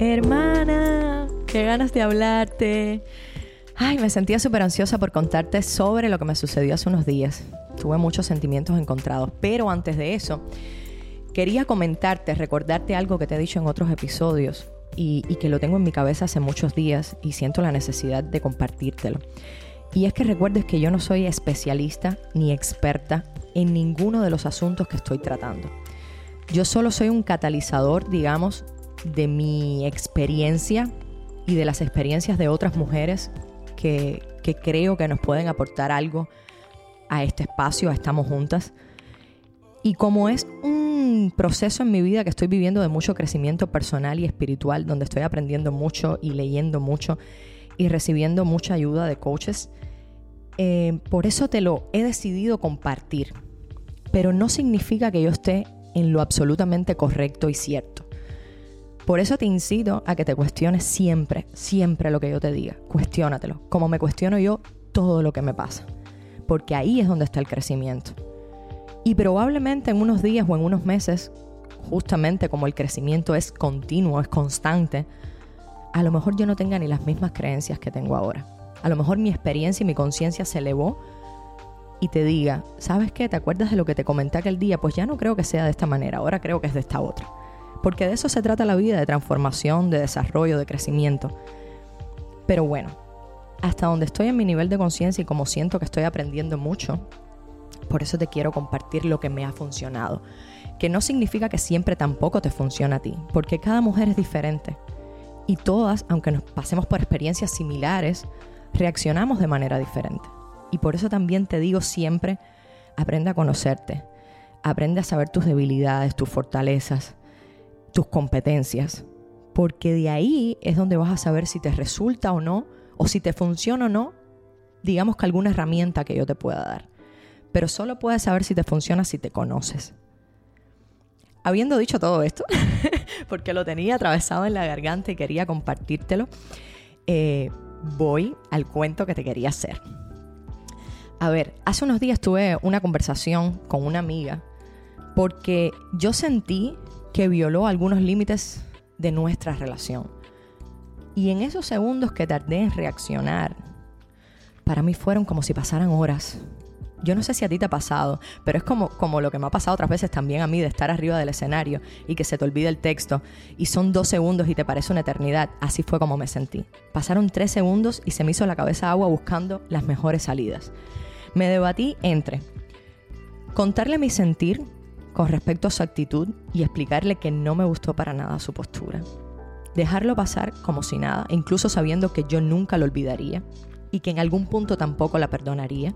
Hermana, qué ganas de hablarte. Ay, me sentía súper ansiosa por contarte sobre lo que me sucedió hace unos días. Tuve muchos sentimientos encontrados, pero antes de eso, quería comentarte, recordarte algo que te he dicho en otros episodios y, que lo tengo en mi cabeza hace muchos días y siento la necesidad de compartírtelo. Y es que recuerdes que yo no soy especialista ni experta en ninguno de los asuntos que estoy tratando. Yo solo soy un catalizador, digamos, de mi experiencia y de las experiencias de otras mujeres que, creo que nos pueden aportar algo a este espacio, a Estamos Juntas. Y como es un proceso en mi vida que estoy viviendo de mucho crecimiento personal y espiritual, donde estoy aprendiendo mucho y leyendo mucho y recibiendo mucha ayuda de coaches, eh, por eso te lo he decidido compartir. Pero no significa que yo esté en lo absolutamente correcto y cierto. Por eso te incito a que te cuestiones siempre, siempre lo que yo te diga. Cuestiónatelo, como me cuestiono yo todo lo que me pasa. Porque ahí es donde está el crecimiento. Y probablemente en unos días o en unos meses, justamente como el crecimiento es continuo, es constante, a lo mejor yo no tenga ni las mismas creencias que tengo ahora. A lo mejor mi experiencia y mi conciencia se elevó y te diga, ¿sabes qué? ¿Te acuerdas de lo que te comenté aquel día? Pues ya no creo que sea de esta manera, ahora creo que es de esta otra. Porque de eso se trata la vida, de transformación, de desarrollo, de crecimiento. Pero bueno, hasta donde estoy en mi nivel de conciencia y como siento que estoy aprendiendo mucho, por eso te quiero compartir lo que me ha funcionado. Que no significa que siempre tampoco te funciona a ti, porque cada mujer es diferente. Y todas, aunque nos pasemos por experiencias similares, reaccionamos de manera diferente. Y por eso también te digo siempre, aprende a conocerte, aprende a saber tus debilidades, tus fortalezas, tus competencias, porque de ahí es donde vas a saber si te resulta o no, o si te funciona o no, digamos que alguna herramienta que yo te pueda dar. Pero solo puedes saber si te funciona si te conoces. Habiendo dicho todo esto, porque lo tenía atravesado en la garganta y quería compartírtelo, eh, voy al cuento que te quería hacer. A ver, hace unos días tuve una conversación con una amiga porque yo sentí que violó algunos límites de nuestra relación. Y en esos segundos que tardé en reaccionar, para mí fueron como si pasaran horas. Yo no sé si a ti te ha pasado, pero es como, como lo que me ha pasado otras veces también a mí de estar arriba del escenario y que se te olvide el texto y son dos segundos y te parece una eternidad. Así fue como me sentí. Pasaron tres segundos y se me hizo la cabeza agua buscando las mejores salidas. Me debatí entre contarle mi sentir con respecto a su actitud y explicarle que no me gustó para nada su postura. Dejarlo pasar como si nada, incluso sabiendo que yo nunca lo olvidaría y que en algún punto tampoco la perdonaría.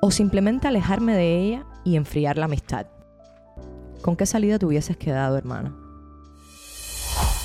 O simplemente alejarme de ella y enfriar la amistad. ¿Con qué salida te hubieses quedado, hermano?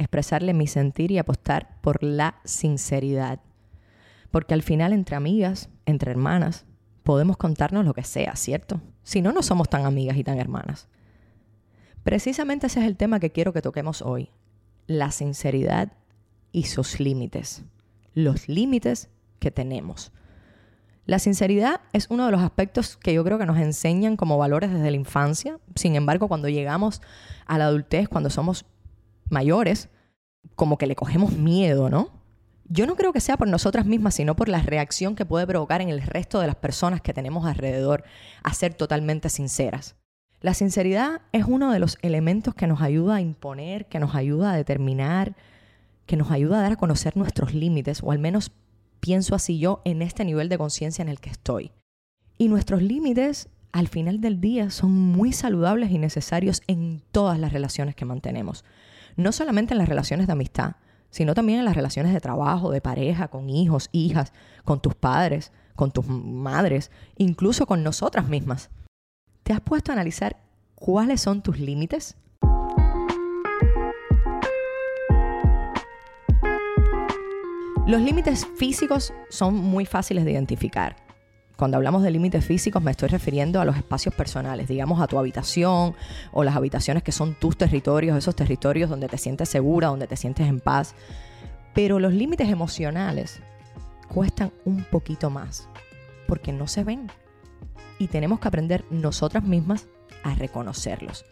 expresarle mi sentir y apostar por la sinceridad. Porque al final entre amigas, entre hermanas, podemos contarnos lo que sea, ¿cierto? Si no, no somos tan amigas y tan hermanas. Precisamente ese es el tema que quiero que toquemos hoy. La sinceridad y sus límites. Los límites que tenemos. La sinceridad es uno de los aspectos que yo creo que nos enseñan como valores desde la infancia. Sin embargo, cuando llegamos a la adultez, cuando somos mayores, como que le cogemos miedo, ¿no? Yo no creo que sea por nosotras mismas, sino por la reacción que puede provocar en el resto de las personas que tenemos alrededor a ser totalmente sinceras. La sinceridad es uno de los elementos que nos ayuda a imponer, que nos ayuda a determinar, que nos ayuda a dar a conocer nuestros límites, o al menos pienso así yo en este nivel de conciencia en el que estoy. Y nuestros límites al final del día son muy saludables y necesarios en todas las relaciones que mantenemos no solamente en las relaciones de amistad, sino también en las relaciones de trabajo, de pareja, con hijos, hijas, con tus padres, con tus madres, incluso con nosotras mismas. ¿Te has puesto a analizar cuáles son tus límites? Los límites físicos son muy fáciles de identificar. Cuando hablamos de límites físicos me estoy refiriendo a los espacios personales, digamos a tu habitación o las habitaciones que son tus territorios, esos territorios donde te sientes segura, donde te sientes en paz. Pero los límites emocionales cuestan un poquito más porque no se ven. Y tenemos que aprender nosotras mismas a reconocerlos.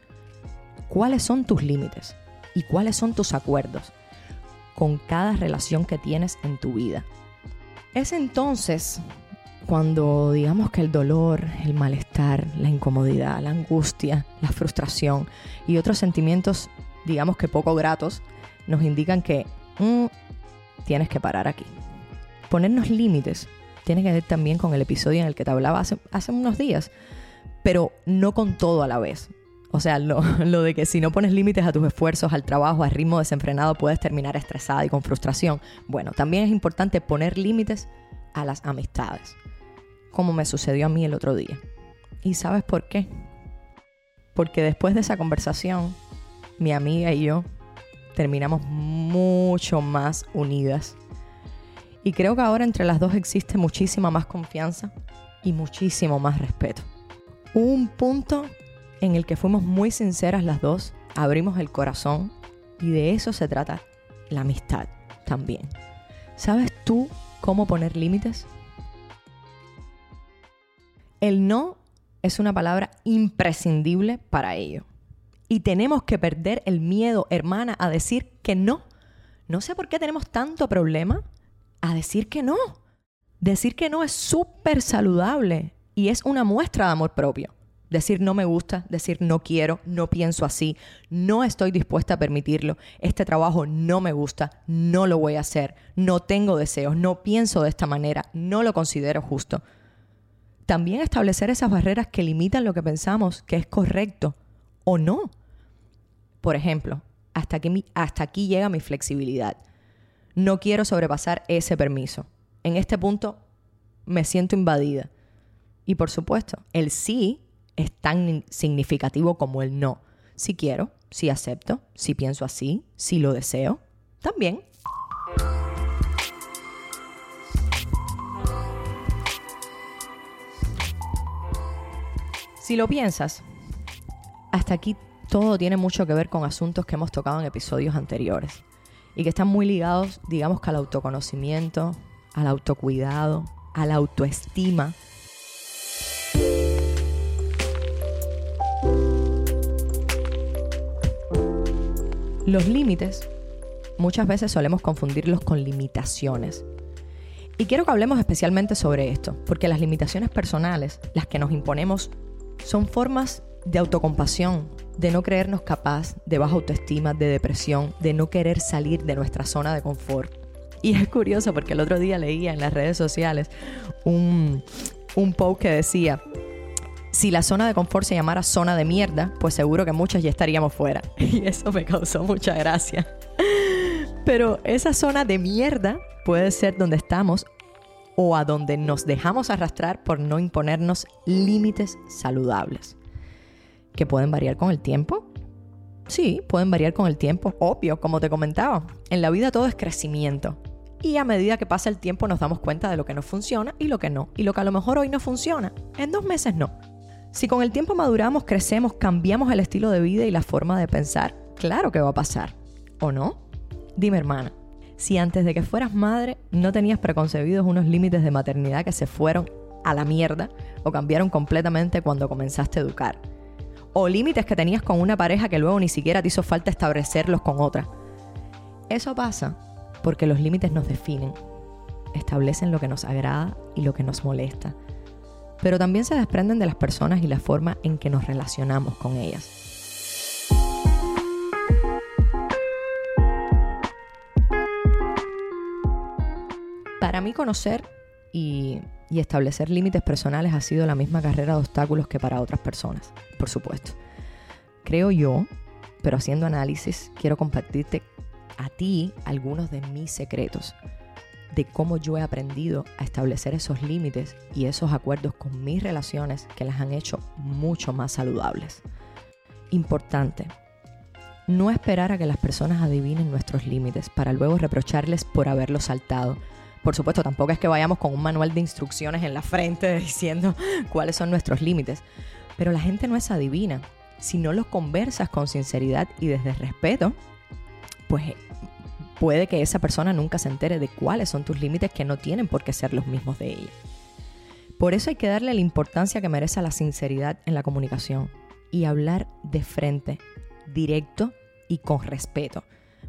¿Cuáles son tus límites? ¿Y cuáles son tus acuerdos? con cada relación que tienes en tu vida. Es entonces cuando digamos que el dolor, el malestar, la incomodidad, la angustia, la frustración y otros sentimientos, digamos que poco gratos, nos indican que mm, tienes que parar aquí. Ponernos límites tiene que ver también con el episodio en el que te hablaba hace, hace unos días, pero no con todo a la vez. O sea, lo, de que si no pones límites a tus esfuerzos, al trabajo, al ritmo desenfrenado, puedes terminar estresada y con frustración. Bueno, también es importante poner límites a las amistades, como me sucedió a mí el otro día. ¿Y sabes por qué? Porque después de esa conversación, mi amiga y yo terminamos mucho más unidas. Y creo que ahora entre las dos existe muchísima más confianza y muchísimo más respeto. Un punto en el que fuimos muy sinceras las dos, abrimos el corazón y de eso se trata la amistad también. ¿Sabes tú cómo poner límites? El no es una palabra imprescindible para ello. Y tenemos que perder el miedo, hermana, a decir que no. No sé por qué tenemos tanto problema a decir que no. Decir que no es súper saludable y es una muestra de amor propio. Decir no me gusta, decir no quiero, no pienso así, no estoy dispuesta a permitirlo, este trabajo no me gusta, no lo voy a hacer, no tengo deseos, no pienso de esta manera, no lo considero justo. También establecer esas barreras que limitan lo que pensamos que es correcto o no. Por ejemplo, hasta aquí, hasta aquí llega mi flexibilidad. No quiero sobrepasar ese permiso. En este punto me siento invadida. Y por supuesto, el sí es tan significativo como el no. Si quiero, si acepto, si pienso así, si lo deseo, también. Si lo piensas, hasta aquí todo tiene mucho que ver con asuntos que hemos tocado en episodios anteriores y que están muy ligados, digamos al autoconocimiento, al autocuidado, a la autoestima Los límites muchas veces solemos confundirlos con limitaciones. Y quiero que hablemos especialmente sobre esto, porque las limitaciones personales, las que nos imponemos, son formas de autocompasión, de no creernos capaz, de baja autoestima, de depresión, de no querer salir de nuestra zona de confort. Y es curioso porque el otro día leía en las redes sociales un, un post que decía, si la zona de confort se llamara zona de mierda, pues seguro que muchos ya estaríamos fuera. Y eso me causó mucha gracia. Pero esa zona de mierda puede ser donde estamos o a donde nos dejamos arrastrar por no imponernos límites saludables, que pueden variar con el tiempo. Sí, pueden variar con el tiempo, obvio, como te comentaba. En la vida todo es crecimiento. Y a medida que pasa el tiempo nos damos cuenta de lo que nos funciona y lo que no. Y lo que a lo mejor hoy no funciona, en dos meses no. Si con el tiempo maduramos, crecemos, cambiamos el estilo de vida y la forma de pensar, claro que va a pasar. ¿O no? Dime hermana, si antes de que fueras madre no tenías preconcebidos unos límites de maternidad que se fueron a la mierda o cambiaron completamente cuando comenzaste a educar. O límites que tenías con una pareja que luego ni siquiera te hizo falta establecerlos con otra. Eso pasa porque los límites nos definen, establecen lo que nos agrada y lo que nos molesta pero también se desprenden de las personas y la forma en que nos relacionamos con ellas. Para mí conocer y, establecer límites personales ha sido la misma carrera de obstáculos que para otras personas, por supuesto. Creo yo, pero haciendo análisis, quiero compartirte a ti algunos de mis secretos de cómo yo he aprendido a establecer esos límites y esos acuerdos con mis relaciones que las han hecho mucho más saludables. Importante, No esperar a que las personas adivinen nuestros límites para luego reprocharles por haberlos saltado. Por supuesto, tampoco es que vayamos con un manual de instrucciones en la frente diciendo cuáles son nuestros límites. Pero la gente no es adivina. Si no los conversas con sinceridad y desde respeto, pues puede que esa persona nunca se entere de cuáles son tus límites que no tienen por qué ser los mismos de ella. Por eso hay que darle la importancia que merece la sinceridad en la comunicación y hablar de frente, directo y con respeto.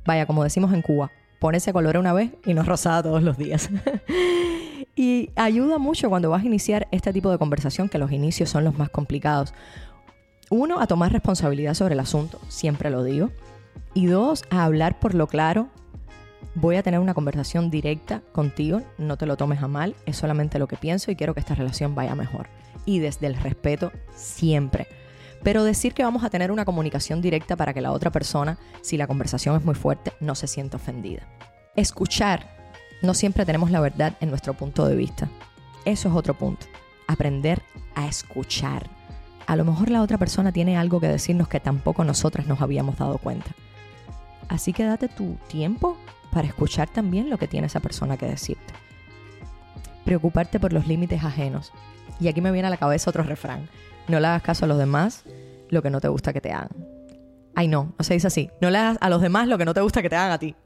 Vaya, como decimos en Cuba, ese color una vez y no rosada todos los días. y ayuda mucho cuando vas a iniciar este tipo de conversación, que los inicios son los más complicados. Uno, a tomar responsabilidad sobre el asunto, siempre lo digo. Y dos, a hablar por lo claro voy a tener una conversación directa contigo, no te lo tomes a mal, es solamente lo que pienso y quiero que esta relación vaya mejor. Y desde el respeto siempre. Pero decir que vamos a tener una comunicación directa para que la otra persona, si la conversación es muy fuerte, no se sienta ofendida. Escuchar. No siempre tenemos la verdad en nuestro punto de vista. Eso es otro punto. Aprender a escuchar. A lo mejor la otra persona tiene algo que decirnos que tampoco nosotras nos habíamos dado cuenta. Así que date tu tiempo para escuchar también lo que tiene esa persona que decirte. Preocuparte por los límites ajenos. Y aquí me viene a la cabeza otro refrán. No le hagas caso a los demás lo que no te gusta que te hagan. Ay, no, no se dice así. No le hagas a los demás lo que no te gusta que te hagan a ti.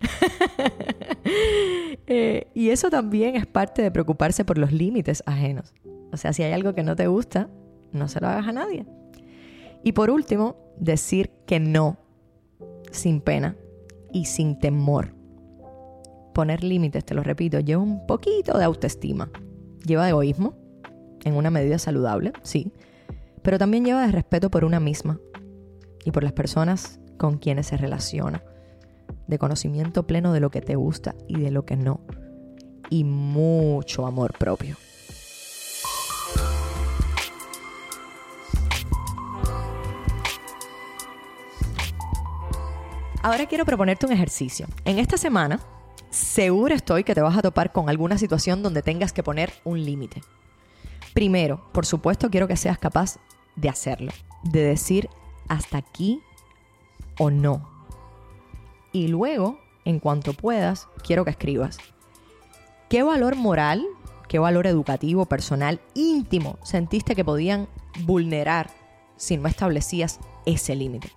Eh, y eso también es parte de preocuparse por los límites ajenos. O sea, si hay algo que no te gusta, no se lo hagas a nadie. Y por último, decir que no, sin pena y sin temor poner límites, te lo repito, lleva un poquito de autoestima. Lleva egoísmo, en una medida saludable, sí, pero también lleva de respeto por una misma y por las personas con quienes se relaciona, de conocimiento pleno de lo que te gusta y de lo que no, y mucho amor propio. Ahora quiero proponerte un ejercicio. En esta semana seguro estoy que te vas a topar con alguna situación donde tengas que poner un límite. Primero, por supuesto, quiero que seas capaz de hacerlo, de decir hasta aquí o no. Y luego, en cuanto puedas, quiero que escribas. ¿Qué valor moral, qué valor educativo, personal, íntimo sentiste que podían vulnerar si no establecías ese límite?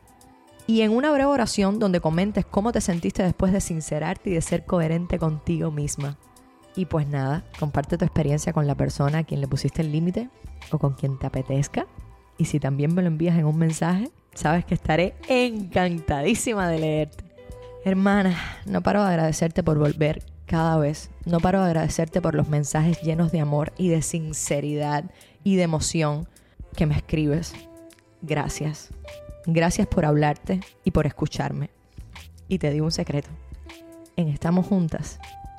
y en una breve oración donde comentes cómo te sentiste después de sincerarte y de ser coherente contigo misma. Y pues nada, comparte tu experiencia con la persona a quien le pusiste el límite o con quien te apetezca. Y si también me lo envías en un mensaje, sabes que estaré encantadísima de leerte. Hermana, no paro de agradecerte por volver cada vez. No paro de agradecerte por los mensajes llenos de amor y de sinceridad y de emoción que me escribes. Gracias. Gracias por hablarte y por escucharme. Y te digo un secreto. En Estamos Juntas,